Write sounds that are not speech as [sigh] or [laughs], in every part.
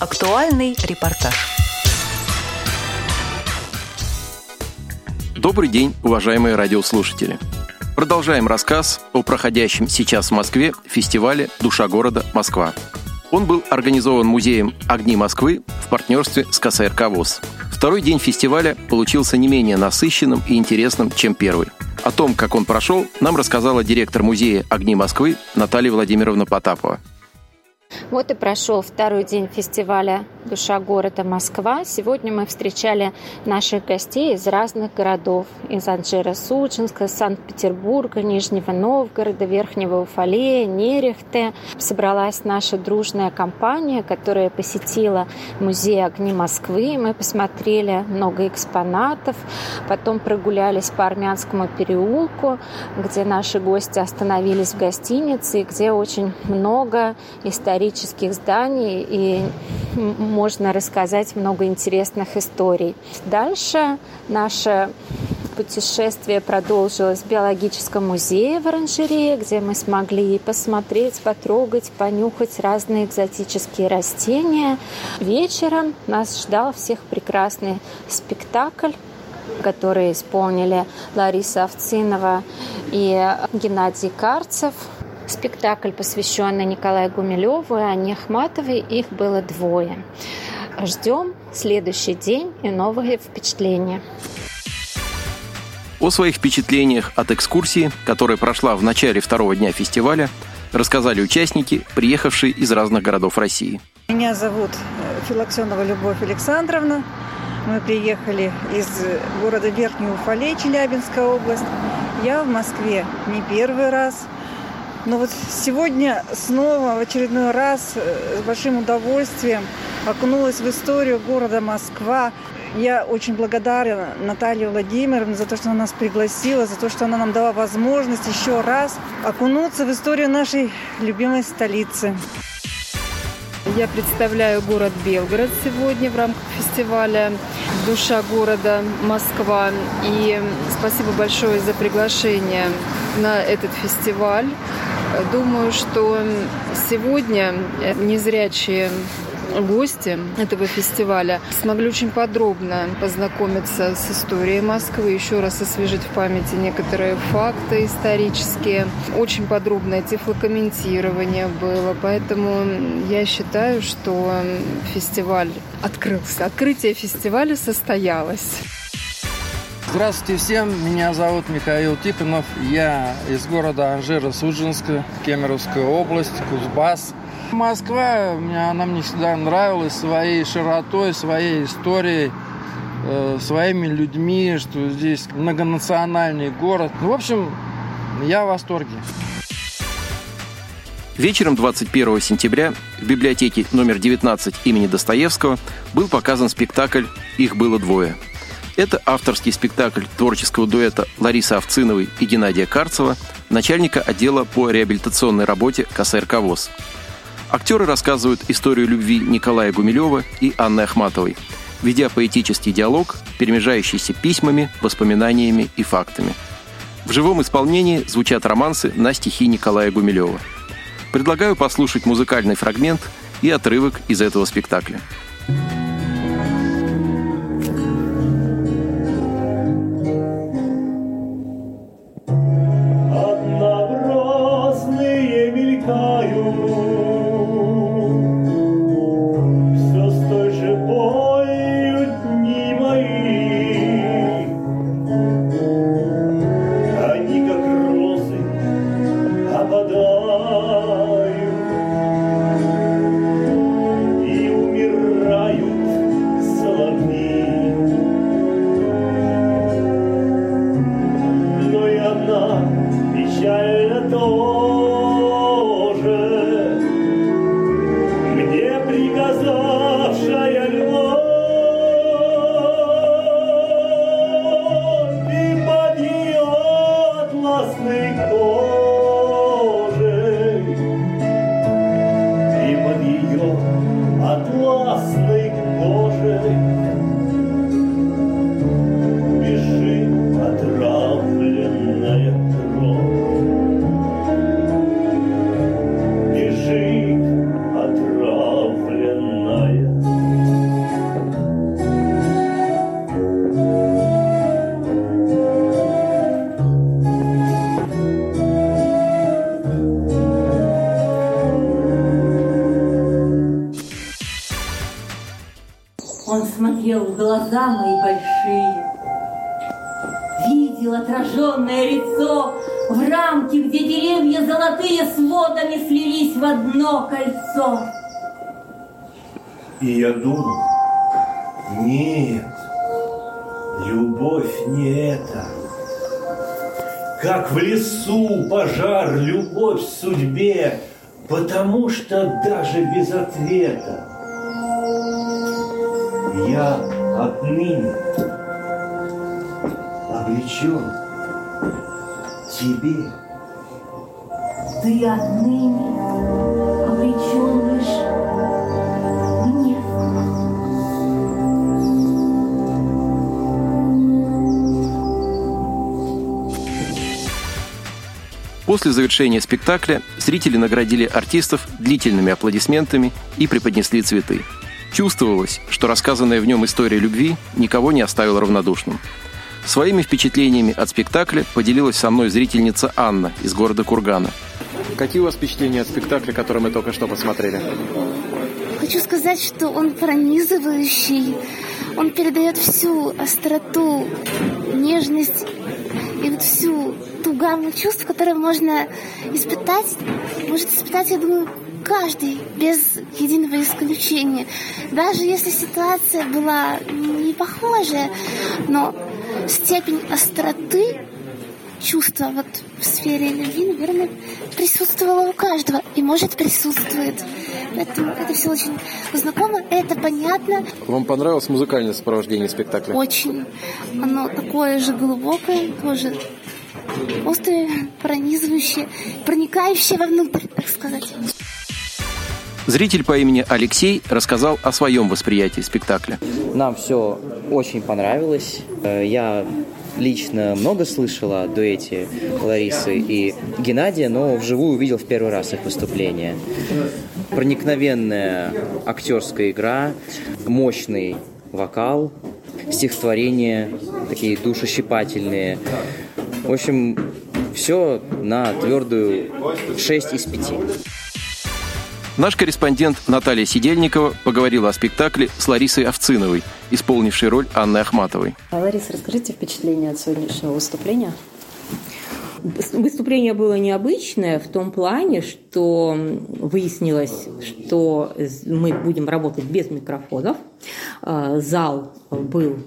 Актуальный репортаж. Добрый день, уважаемые радиослушатели. Продолжаем рассказ о проходящем сейчас в Москве фестивале «Душа города Москва». Он был организован музеем «Огни Москвы» в партнерстве с КСРК ВОЗ. Второй день фестиваля получился не менее насыщенным и интересным, чем первый. О том, как он прошел, нам рассказала директор музея «Огни Москвы» Наталья Владимировна Потапова. Вот и прошел второй день фестиваля «Душа города Москва». Сегодня мы встречали наших гостей из разных городов. Из Анжера-Судженска, Санкт-Петербурга, Нижнего Новгорода, Верхнего Уфалея, Нерехты. Собралась наша дружная компания, которая посетила музей «Огни Москвы». Мы посмотрели много экспонатов, потом прогулялись по Армянскому переулку, где наши гости остановились в гостинице, где очень много исторических зданий и можно рассказать много интересных историй. Дальше наше путешествие продолжилось в биологическом музее в оранжерее, где мы смогли посмотреть, потрогать, понюхать разные экзотические растения. Вечером нас ждал всех прекрасный спектакль который исполнили Лариса Овцинова и Геннадий Карцев – спектакль, посвященный Николаю Гумилеву и Анне Ахматовой. Их было двое. Ждем следующий день и новые впечатления. О своих впечатлениях от экскурсии, которая прошла в начале второго дня фестиваля, рассказали участники, приехавшие из разных городов России. Меня зовут Филоксенова Любовь Александровна. Мы приехали из города Верхний Уфалей, Челябинская область. Я в Москве не первый раз – но вот сегодня снова в очередной раз э, с большим удовольствием окунулась в историю города Москва. Я очень благодарна Наталье Владимировне за то, что она нас пригласила, за то, что она нам дала возможность еще раз окунуться в историю нашей любимой столицы. Я представляю город Белгород сегодня в рамках фестиваля «Душа города Москва». И спасибо большое за приглашение на этот фестиваль. Думаю, что сегодня незрячие гости этого фестиваля смогли очень подробно познакомиться с историей Москвы, еще раз освежить в памяти некоторые факты исторические. Очень подробное тифлокомментирование было, поэтому я считаю, что фестиваль открылся. Открытие фестиваля состоялось. Здравствуйте всем, меня зовут Михаил Тихонов, я из города Анжера-Судженска, Кемеровская область, Кузбасс. Москва, мне, она мне всегда нравилась своей широтой, своей историей, э, своими людьми, что здесь многонациональный город. В общем, я в восторге. Вечером 21 сентября в библиотеке номер 19 имени Достоевского был показан спектакль «Их было двое». Это авторский спектакль творческого дуэта Ларисы Овциновой и Геннадия Карцева, начальника отдела по реабилитационной работе КСРК ВОЗ. Актеры рассказывают историю любви Николая Гумилева и Анны Ахматовой, ведя поэтический диалог, перемежающийся письмами, воспоминаниями и фактами. В живом исполнении звучат романсы на стихи Николая Гумилева. Предлагаю послушать музыкальный фрагмент и отрывок из этого спектакля. Смотрел в глаза мои большие, видел отраженное лицо в рамке, где деревья золотые с водами слились в одно кольцо. И я думал, нет, любовь не это. Как в лесу пожар, любовь в судьбе, потому что даже без ответа я отныне обречен тебе. Ты отныне обречен лишь мне. После завершения спектакля зрители наградили артистов длительными аплодисментами и преподнесли цветы. Чувствовалось, что рассказанная в нем история любви никого не оставила равнодушным. Своими впечатлениями от спектакля поделилась со мной зрительница Анна из города Кургана. Какие у вас впечатления от спектакля, который мы только что посмотрели? Хочу сказать, что он пронизывающий, он передает всю остроту, нежность и вот всю ту гамму чувств, которые можно испытать, может испытать, я думаю, каждый, без единого исключения. Даже если ситуация была не похожая, но степень остроты чувства вот в сфере любви, наверное, присутствовала у каждого и, может, присутствует. Поэтому это все очень знакомо, это понятно. Вам понравилось музыкальное сопровождение спектакля? Очень. Оно такое же глубокое, тоже острое, пронизывающее, проникающее вовнутрь, так сказать. Зритель по имени Алексей рассказал о своем восприятии спектакля. Нам все очень понравилось. Э, Я лично много слышала о дуэте Ларисы и Геннадия, но вживую увидел в первый раз их выступление. Проникновенная актерская игра, мощный вокал, стихотворения такие душещипательные. В общем, все на твердую 6 из 5. Наш корреспондент Наталья Сидельникова поговорила о спектакле с Ларисой Овциновой, исполнившей роль Анны Ахматовой. Лариса, расскажите впечатление от сегодняшнего выступления. Выступление было необычное в том плане, что выяснилось, что мы будем работать без микрофонов. Э, Зал был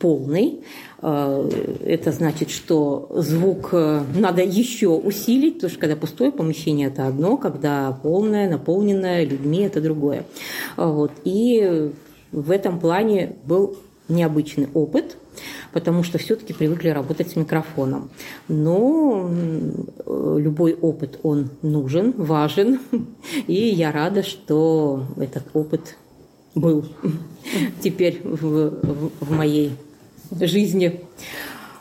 полный. Э, Это значит, что звук э, надо еще усилить, потому что когда пустое помещение это одно, когда полное, наполненное людьми это другое. Вот. И в этом плане был необычный опыт, потому что все-таки привыкли работать с микрофоном. Но э, любой опыт, он нужен, важен, [laughs] и я рада, что этот опыт был [laughs] теперь в, в- в моей жизни.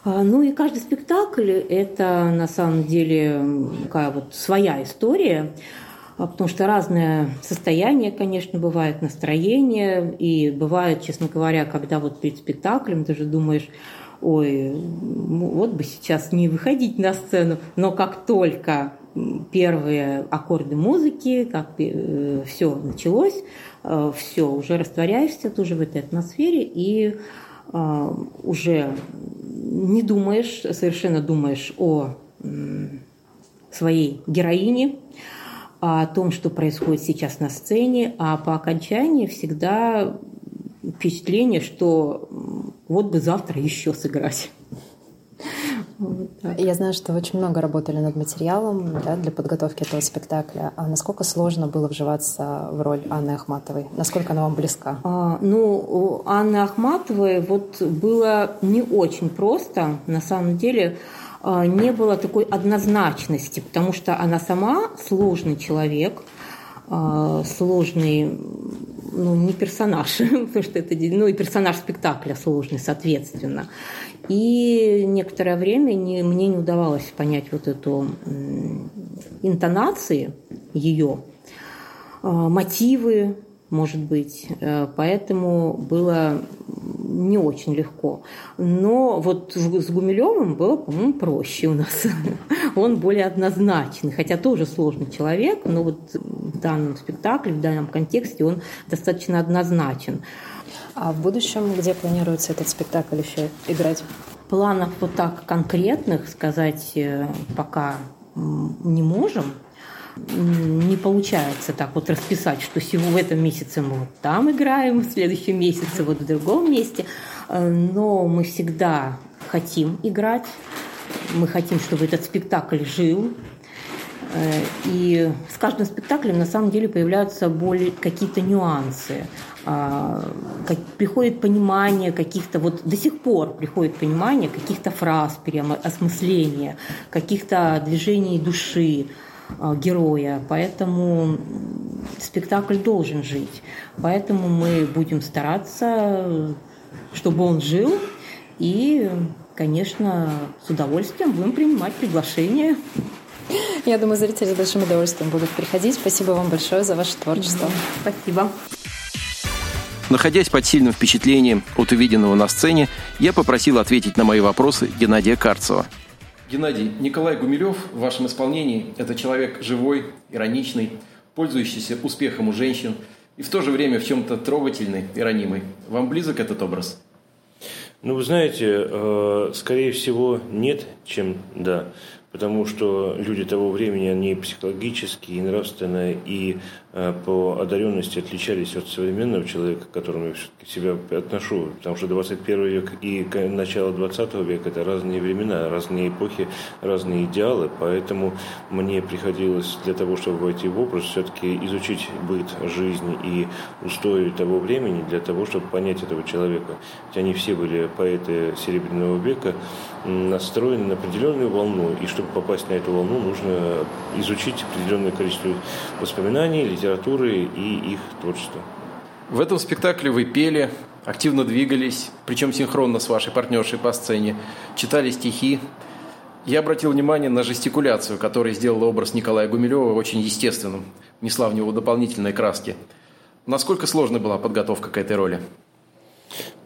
А, Ну и каждый спектакль – это на самом деле такая вот своя история, а, потому что разное состояние, конечно, бывает, настроение, и бывает, честно говоря, когда вот перед спектаклем ты же думаешь, ой, м, вот бы сейчас не выходить на сцену, но как только первые аккорды музыки, как все началось, все, уже растворяешься тоже в этой атмосфере, и уже не думаешь, совершенно думаешь о своей героине, о том, что происходит сейчас на сцене, а по окончании всегда впечатление, что вот бы завтра еще сыграть. Вот так. Я знаю, что вы очень много работали над материалом да, для подготовки этого спектакля. А насколько сложно было вживаться в роль Анны Ахматовой? Насколько она вам близка? А, Ну, у Анны Ахматовой вот было не очень просто, на самом деле, а, не было такой однозначности, потому что она сама сложный человек, сложный, ну, не персонаж, [laughs] потому что это, ну, и персонаж спектакля сложный, соответственно. И некоторое время не, мне не удавалось понять вот эту интонации ее, а, мотивы, может быть. Э, Поэтому было не очень легко. Но вот с Гумилевым было, по-моему, проще у нас. [laughs] Он более однозначный, хотя тоже сложный человек, но вот в данном спектакле, в данном контексте он достаточно однозначен. А в будущем где планируется этот спектакль еще играть? Планов вот так конкретных сказать э, пока не можем. Не получается так вот расписать, что в этом месяце мы вот там играем, в следующем месяце вот в другом месте. Э, но мы всегда хотим играть, мы хотим, чтобы этот спектакль жил, э, и с каждым спектаклем на самом деле появляются более какие-то нюансы. Как, приходит понимание каких-то, вот до сих пор приходит понимание каких-то фраз, осмысления, каких-то движений души героя. Поэтому спектакль должен жить. Поэтому мы будем стараться, чтобы он жил. И, конечно, с удовольствием будем принимать приглашение. Я думаю, зрители с большим удовольствием будут приходить. Спасибо вам большое за ваше творчество. Спасибо. Находясь под сильным впечатлением от увиденного на сцене, я попросил ответить на мои вопросы Геннадия Карцева. Геннадий, Николай Гумилев в вашем исполнении – это человек живой, ироничный, пользующийся успехом у женщин и в то же время в чем-то трогательный и ранимый. Вам близок этот образ? Ну, вы знаете, э, скорее всего, нет, чем да потому что люди того времени, они психологически, и нравственно, и по одаренности отличались от современного человека, к которому я все-таки себя отношу, потому что 21 век и начало 20 века – это разные времена, разные эпохи, разные идеалы, поэтому мне приходилось для того, чтобы войти в образ, все-таки изучить быт, жизнь и устои того времени, для того, чтобы понять этого человека. Ведь они все были поэты Серебряного века, настроены на определенную волну, и чтобы попасть на эту волну, нужно изучить определенное количество воспоминаний, литературы и их творчества. В этом спектакле вы пели, активно двигались, причем синхронно с вашей партнершей по сцене, читали стихи. Я обратил внимание на жестикуляцию, которая сделала образ Николая Гумилева очень естественным, внесла в него дополнительные краски. Насколько сложна была подготовка к этой роли?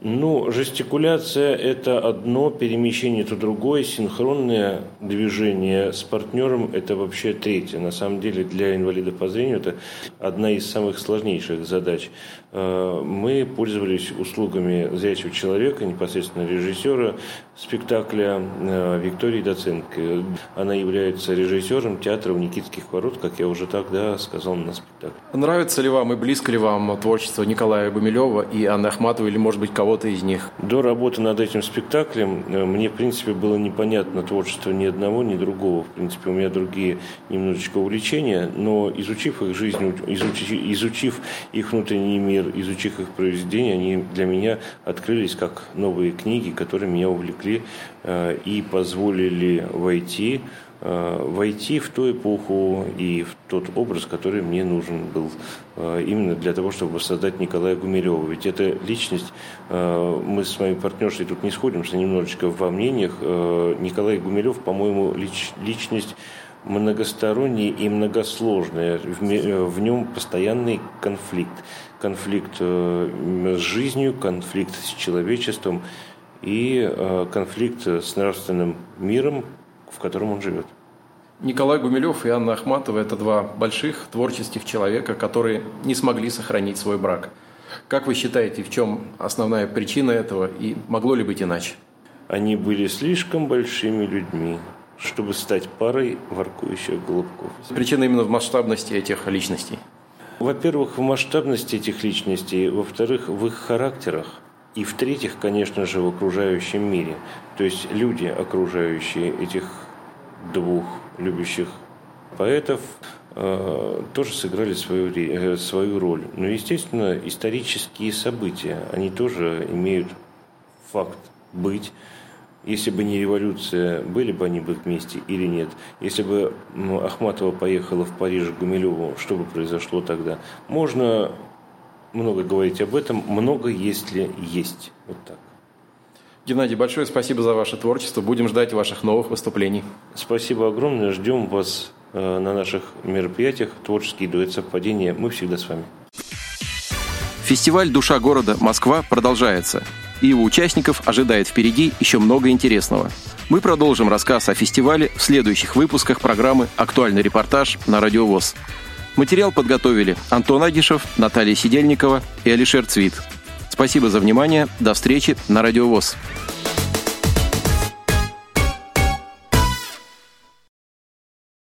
Ну, жестикуляция – это одно, перемещение – это другое, синхронное движение с партнером – это вообще третье. На самом деле для инвалидов по зрению это одна из самых сложнейших задач. Э, мы пользовались услугами зрячего человека, непосредственно режиссера спектакля э, Виктории Доценко. Она является режиссером театра у Никитских ворот, как я уже тогда сказал на спектакле. Нравится ли вам и близко ли вам творчество Николая Гумилева и Анны Ахматовой, или, может быть, кого-то из них? До работы над этим спектаклем э, мне, в принципе, было непонятно творчество ни одного, ни другого. В принципе, у меня другие немножечко увлечения, но изучив их жизнь, изучив, изучив их внутренний мир, изучив их произведения, они для меня открылись как новые книги, которые меня увлекли э, и позволили войти войти в ту эпоху и в тот образ, который мне нужен был э, именно для того, чтобы создать Николая Гумилева. Ведь эта личность, мы с моей партнершей тут не сходимся немножечко во мнениях. Николай Гумилев, по-моему, личность многосторонняя и многосложная. В нем постоянный конфликт конфликт э, с жизнью, конфликт с человечеством и э, конфликт с нравственным миром, в котором он живет. Николай Гумилев и Анна Ахматова – это два больших творческих человека, которые не смогли сохранить свой брак. Как вы считаете, в чем основная причина этого и могло ли быть иначе? Они были слишком большими людьми, чтобы стать парой воркующих голубков. Причина именно в масштабности этих личностей – во-первых, в масштабности этих личностей, во-вторых, в их характерах, и в-третьих, конечно же, в окружающем мире. То есть люди, окружающие этих двух любящих поэтов, э, тоже сыграли свою, э, свою роль. Но, естественно, исторические события, они тоже имеют факт быть. Если бы не революция, были бы они бы вместе или нет? Если бы Ахматова поехала в Париж к Гумилеву, что бы произошло тогда? Можно много говорить об этом, много если есть. Вот так. Геннадий, большое спасибо за ваше творчество. Будем ждать ваших новых выступлений. Спасибо огромное. Ждем вас э, на наших мероприятиях. Творческие дуэт совпадения. Мы всегда с вами. Фестиваль «Душа города. Москва» продолжается. и его участников ожидает впереди еще много интересного. Мы продолжим рассказ о фестивале в следующих выпусках программы «Актуальный репортаж» на Радио ВОЗ. Материал подготовили Антон Агишев, Наталья Сидельникова и Алишер Цвит. Спасибо за внимание. До встречи на Радио ВОЗ.